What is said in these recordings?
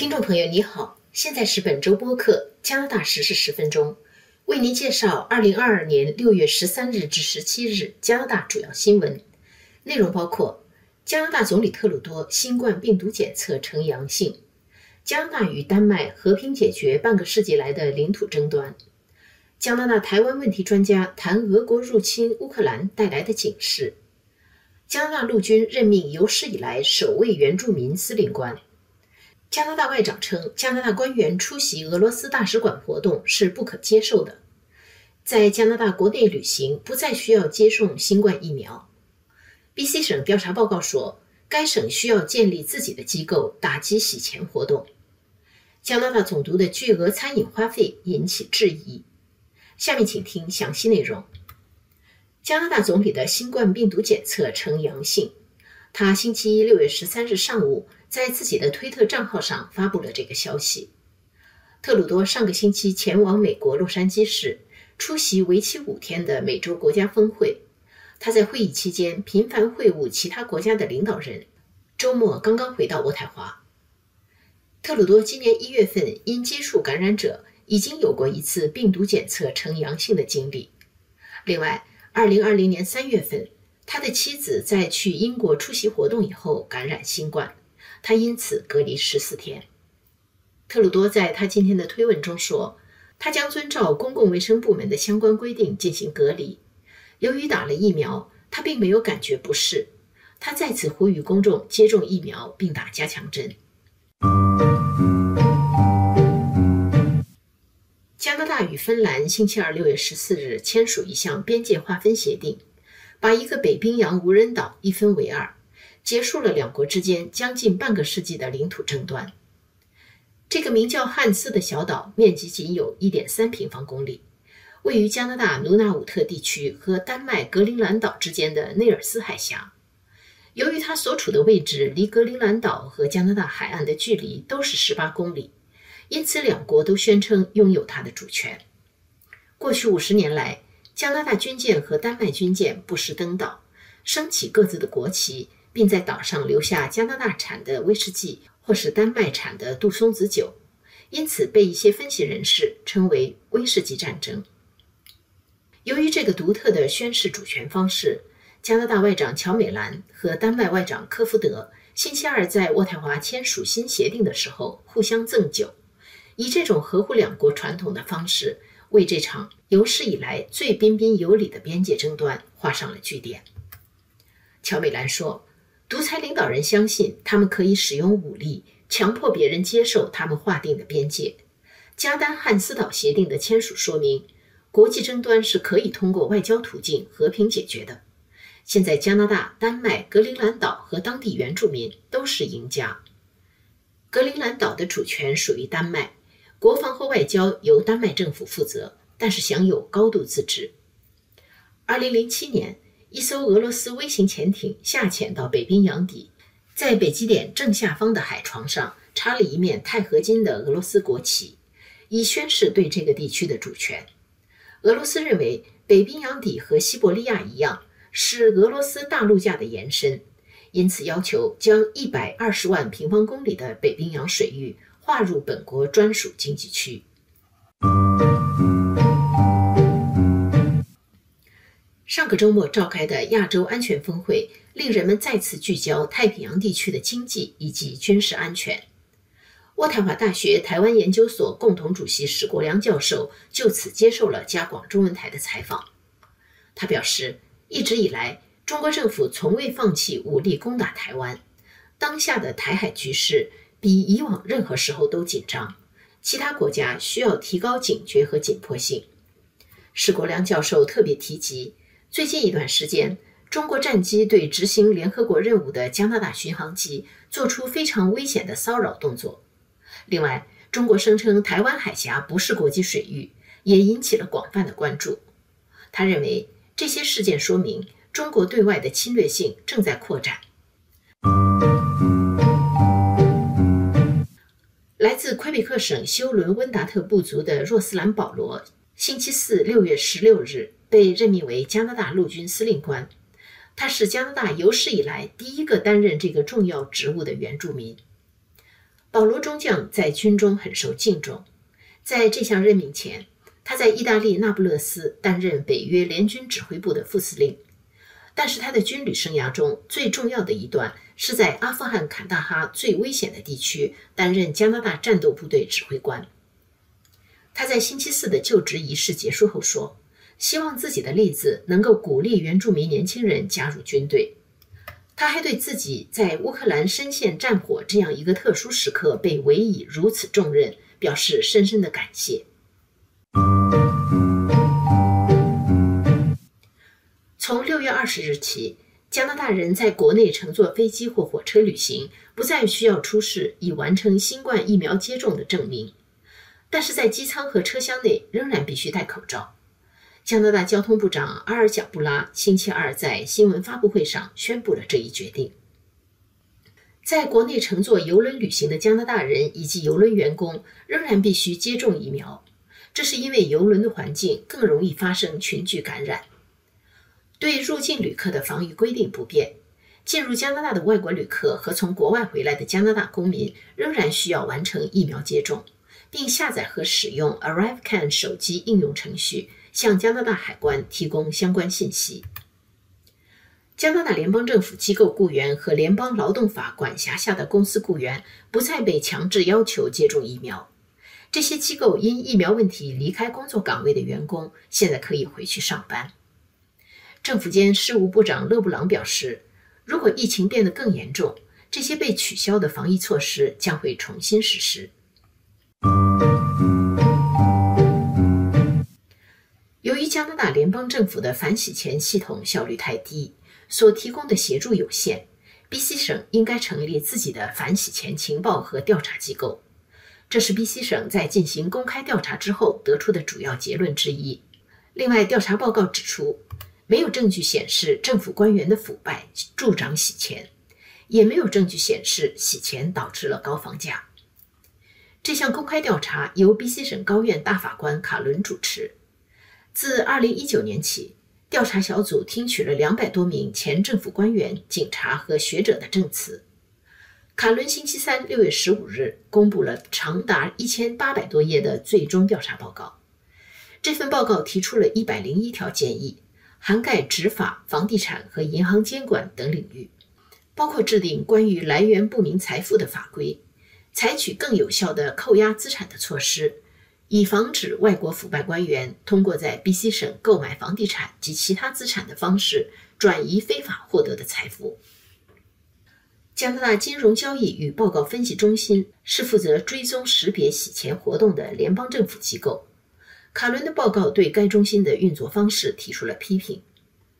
听众朋友，你好，现在是本周播客加拿大时事十分钟，为您介绍二零二二年六月十三日至十七日加拿大主要新闻内容，包括加拿大总理特鲁多新冠病毒检测呈阳性，加拿大与丹麦和平解决半个世纪来的领土争端，加拿大台湾问题专家谈俄国入侵乌克兰带来的警示，加拿大陆军任命有史以来首位原住民司令官。加拿大外长称，加拿大官员出席俄罗斯大使馆活动是不可接受的。在加拿大国内旅行不再需要接种新冠疫苗。B.C 省调查报告说，该省需要建立自己的机构打击洗钱活动。加拿大总督的巨额餐饮花费引起质疑。下面请听详细内容。加拿大总理的新冠病毒检测呈阳性。他星期一六月十三日上午。在自己的推特账号上发布了这个消息。特鲁多上个星期前往美国洛杉矶市出席为期五天的美洲国家峰会，他在会议期间频繁会晤其他国家的领导人。周末刚刚回到渥太华。特鲁多今年一月份因接触感染者已经有过一次病毒检测呈阳性的经历。另外，二零二零年三月份，他的妻子在去英国出席活动以后感染新冠。他因此隔离十四天。特鲁多在他今天的推文中说，他将遵照公共卫生部门的相关规定进行隔离。由于打了疫苗，他并没有感觉不适。他再次呼吁公众接种疫苗并打加强针。加拿大与芬兰星期二六月十四日签署一项边界划分协定，把一个北冰洋无人岛一分为二。结束了两国之间将近半个世纪的领土争端。这个名叫汉斯的小岛面积仅有一点三平方公里，位于加拿大努纳武特地区和丹麦格陵兰岛之间的内尔斯海峡。由于它所处的位置离格陵兰岛和加拿大海岸的距离都是十八公里，因此两国都宣称拥有它的主权。过去五十年来，加拿大军舰和丹麦军舰不时登岛，升起各自的国旗。并在岛上留下加拿大产的威士忌或是丹麦产的杜松子酒，因此被一些分析人士称为“威士忌战争”。由于这个独特的宣誓主权方式，加拿大外长乔美兰和丹麦外长科夫德星期二在渥太华签署新协定的时候互相赠酒，以这种合乎两国传统的方式，为这场有史以来最彬彬有礼的边界争端画上了句点。乔美兰说。独裁领导人相信他们可以使用武力强迫别人接受他们划定的边界。加丹汉斯岛协定的签署说明，国际争端是可以通过外交途径和平解决的。现在，加拿大、丹麦、格陵兰岛和当地原住民都是赢家。格陵兰岛的主权属于丹麦，国防和外交由丹麦政府负责，但是享有高度自治。二零零七年。一艘俄罗斯微型潜艇下潜到北冰洋底，在北极点正下方的海床上插了一面钛合金的俄罗斯国旗，以宣示对这个地区的主权。俄罗斯认为北冰洋底和西伯利亚一样是俄罗斯大陆架的延伸，因此要求将一百二十万平方公里的北冰洋水域划入本国专属经济区。个周末召开的亚洲安全峰会，令人们再次聚焦太平洋地区的经济以及军事安全。渥太华大学台湾研究所共同主席史国良教授就此接受了加广中文台的采访。他表示，一直以来，中国政府从未放弃武力攻打台湾。当下的台海局势比以往任何时候都紧张，其他国家需要提高警觉和紧迫性。史国良教授特别提及。最近一段时间，中国战机对执行联合国任务的加拿大巡航机做出非常危险的骚扰动作。另外，中国声称台湾海峡不是国际水域，也引起了广泛的关注。他认为这些事件说明中国对外的侵略性正在扩展。来自魁北克省休伦温达特部族的若斯兰·保罗，星期四六月十六日。被任命为加拿大陆军司令官，他是加拿大有史以来第一个担任这个重要职务的原住民。保罗中将在军中很受敬重。在这项任命前，他在意大利那不勒斯担任北约联军指挥部的副司令。但是他的军旅生涯中最重要的一段是在阿富汗坎大哈最危险的地区担任加拿大战斗部队指挥官。他在星期四的就职仪式结束后说：“希望自己的例子能够鼓励原住民年轻人加入军队。”他还对自己在乌克兰深陷战火这样一个特殊时刻被委以如此重任表示深深的感谢。从六月二十日起，加拿大人在国内乘坐飞机或火车旅行不再需要出示已完成新冠疫苗接种的证明，但是在机舱和车厢内仍然必须戴口罩。加拿大交通部长阿尔贾布拉星期二在新闻发布会上宣布了这一决定。在国内乘坐邮轮旅行的加拿大人以及邮轮员工仍然必须接种疫苗，这是因为邮轮的环境更容易发生群聚感染。对入境旅客的防疫规定不变，进入加拿大的外国旅客和从国外回来的加拿大公民仍然需要完成疫苗接种，并下载和使用 ArriveCan 手机应用程序。向加拿大海关提供相关信息。加拿大联邦政府机构雇员和联邦劳动法管辖下的公司雇员不再被强制要求接种疫苗。这些机构因疫苗问题离开工作岗位的员工现在可以回去上班。政府间事务部长勒布朗表示，如果疫情变得更严重，这些被取消的防疫措施将会重新实施。加拿大联邦政府的反洗钱系统效率太低，所提供的协助有限，BC 省应该成立自己的反洗钱情报和调查机构。这是 BC 省在进行公开调查之后得出的主要结论之一。另外，调查报告指出，没有证据显示政府官员的腐败助长洗钱，也没有证据显示洗钱导致了高房价。这项公开调查由 BC 省高院大法官卡伦主持。自2019年起，调查小组听取了200多名前政府官员、警察和学者的证词。卡伦星期三6月15日公布了长达1800多页的最终调查报告。这份报告提出了一百零一条建议，涵盖执法、房地产和银行监管等领域，包括制定关于来源不明财富的法规，采取更有效的扣押资产的措施。以防止外国腐败官员通过在 BC 省购买房地产及其他资产的方式转移非法获得的财富。加拿大金融交易与报告分析中心是负责追踪识别洗钱活动的联邦政府机构。卡伦的报告对该中心的运作方式提出了批评。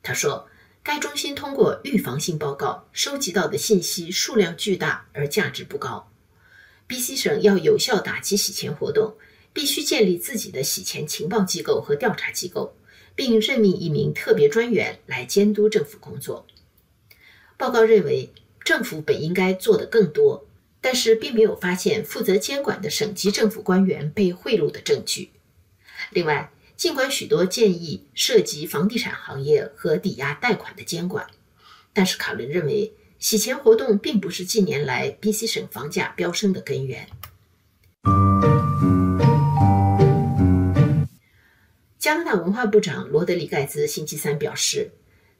他说，该中心通过预防性报告收集到的信息数量巨大而价值不高。BC 省要有效打击洗钱活动。必须建立自己的洗钱情报机构和调查机构，并任命一名特别专员来监督政府工作。报告认为，政府本应该做得更多，但是并没有发现负责监管的省级政府官员被贿赂的证据。另外，尽管许多建议涉及房地产行业和抵押贷款的监管，但是卡伦认为，洗钱活动并不是近年来 BC 省房价飙升的根源。加拿大文化部长罗德里盖兹星期三表示，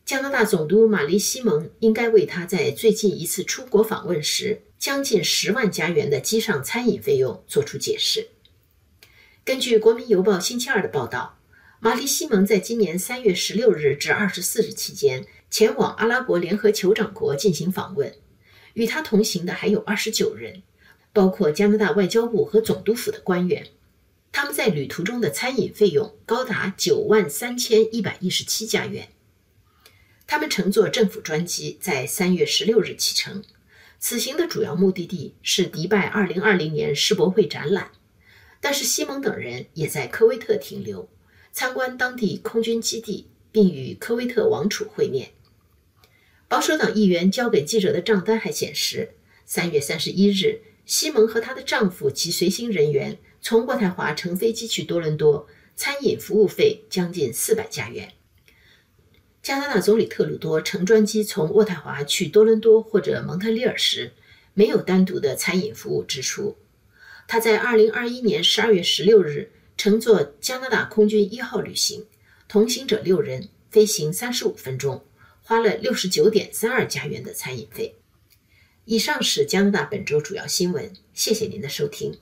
加拿大总督玛丽西蒙应该为他在最近一次出国访问时将近十万加元的机上餐饮费用作出解释。根据《国民邮报》星期二的报道，玛丽西蒙在今年三月十六日至二十四日期间前往阿拉伯联合酋长国进行访问，与他同行的还有二十九人，包括加拿大外交部和总督府的官员。他们在旅途中的餐饮费用高达九万三千一百一十七加元。他们乘坐政府专机，在三月十六日启程。此行的主要目的地是迪拜二零二零年世博会展览，但是西蒙等人也在科威特停留，参观当地空军基地，并与科威特王储会面。保守党议员交给记者的账单还显示，三月三十一日，西蒙和她的丈夫及随行人员。从渥太华乘飞机去多伦多，餐饮服务费将近四百加元。加拿大总理特鲁多乘专机从渥太华去多伦多或者蒙特利尔时，没有单独的餐饮服务支出。他在2021年12月16日乘坐加拿大空军一号旅行，同行者六人，飞行35分钟，花了69.32加元的餐饮费。以上是加拿大本周主要新闻，谢谢您的收听。